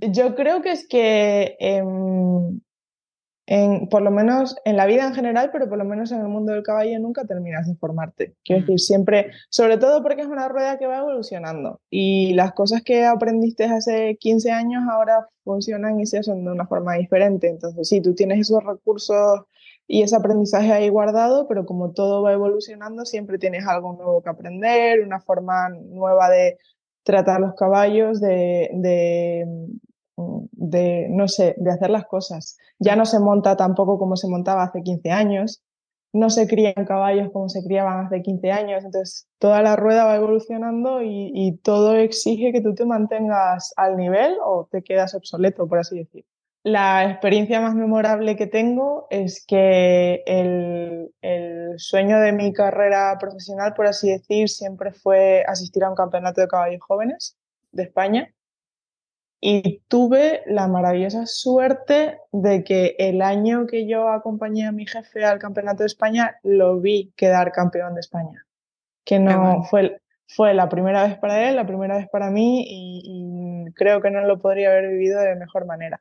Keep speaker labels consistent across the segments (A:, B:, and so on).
A: yo creo que es que em, en, por lo menos en la vida en general, pero por lo menos en el mundo del caballo nunca terminas de formarte. Quiero mm. decir, siempre, sobre todo porque es una rueda que va evolucionando y las cosas que aprendiste hace 15 años ahora funcionan y se hacen de una forma diferente. Entonces, sí, tú tienes esos recursos y ese aprendizaje ahí guardado, pero como todo va evolucionando, siempre tienes algo nuevo que aprender, una forma nueva de tratar los caballos, de, de de, no sé, de hacer las cosas. Ya no se monta tampoco como se montaba hace 15 años, no se crían caballos como se criaban hace 15 años, entonces toda la rueda va evolucionando y, todo exige que tú te mantengas al nivel o te quedas obsoleto, por así decir. La experiencia más memorable que tengo es que el, el, sueño de mi carrera profesional, por así decir, siempre fue asistir a un campeonato de caballos jóvenes de España y tuve la maravillosa suerte de que el año que yo acompañé a mi jefe al Campeonato de España, lo vi quedar campeón de España. Que no fue, fue la primera vez para él, la primera vez para mí y, creo que no lo podría haber vivido de mejor manera.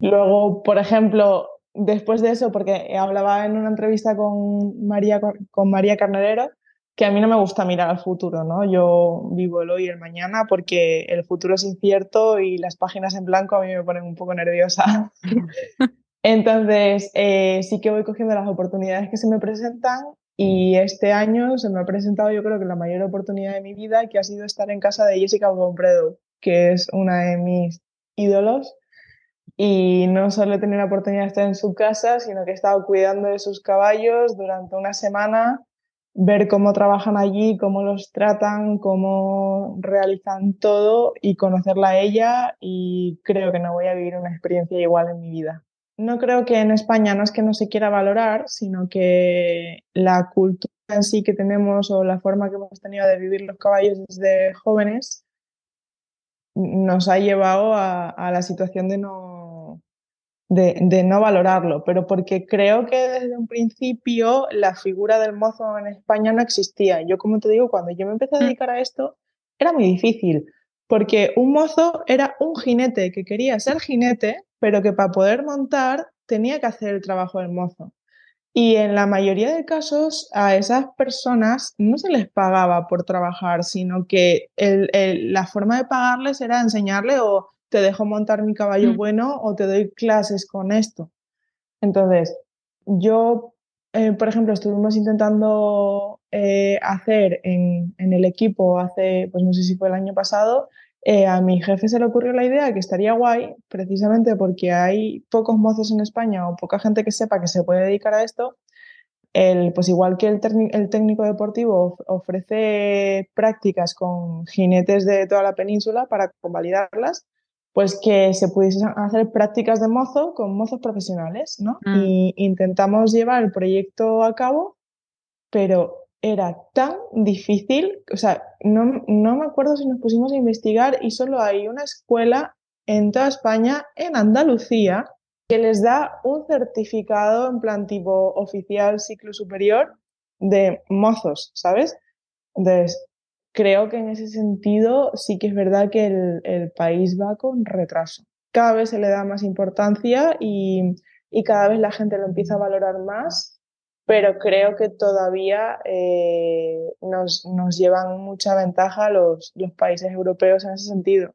A: Luego, por ejemplo, después de eso, porque hablaba en una entrevista con María, con María Carnerero, que a mí no me gusta mirar al futuro, ¿no? Yo vivo el hoy y el mañana porque el futuro es incierto y las páginas en blanco a mí me ponen un poco nerviosa. Entonces, eh, sí que voy cogiendo las oportunidades que se me presentan y este año se me ha presentado yo creo que la mayor oportunidad de mi vida, que ha sido estar en casa de Jessica Bompredo, que es una de mis ídolos. Y no solo he tenido la oportunidad de estar en su casa, sino que he estado cuidando de sus caballos durante una semana ver cómo trabajan allí, cómo los tratan, cómo realizan todo y conocerla a ella y creo que no voy a vivir una experiencia igual en mi vida. No creo que en España no es que no se quiera valorar, sino que la cultura en sí que tenemos o la forma que hemos tenido de vivir los caballos desde jóvenes nos ha llevado a, a la situación de no de, no valorarlo, pero porque creo que desde un principio la figura del mozo en España no existía. Yo, como te digo, cuando yo me empecé a mm. dedicar a esto, era muy difícil, porque un mozo era un jinete que quería ser jinete, pero que para poder montar tenía que hacer el trabajo del mozo. Y en la mayoría de casos a esas personas no se les pagaba por trabajar, sino que la forma de pagarles era enseñarle o te dejo montar mi caballo mm. bueno o te doy clases con esto. Entonces, yo, eh, por ejemplo, estuvimos intentando eh, hacer en, el equipo hace, pues no sé si fue el año pasado, eh, a mi jefe se le ocurrió la idea que estaría guay, precisamente porque hay pocos mozos en España o poca gente que sepa que se puede dedicar a esto. El, pues igual que el, el técnico deportivo ofrece prácticas con jinetes de toda la península para convalidarlas, pues que se pudiesen hacer prácticas de mozo con mozos profesionales, ¿no? Mm. Y intentamos llevar el proyecto a cabo, pero era tan difícil, o sea, no, no me acuerdo si nos pusimos a investigar y solo hay una escuela en toda España, en Andalucía, que les da un certificado en plan tipo oficial ciclo superior de mozos, ¿sabes? Entonces, creo que en ese sentido sí que es verdad que el, país va con retraso. Cada vez se le da más importancia y, cada vez la gente lo empieza a valorar más, pero creo que todavía eh, nos, llevan mucha ventaja los, los países europeos en ese sentido.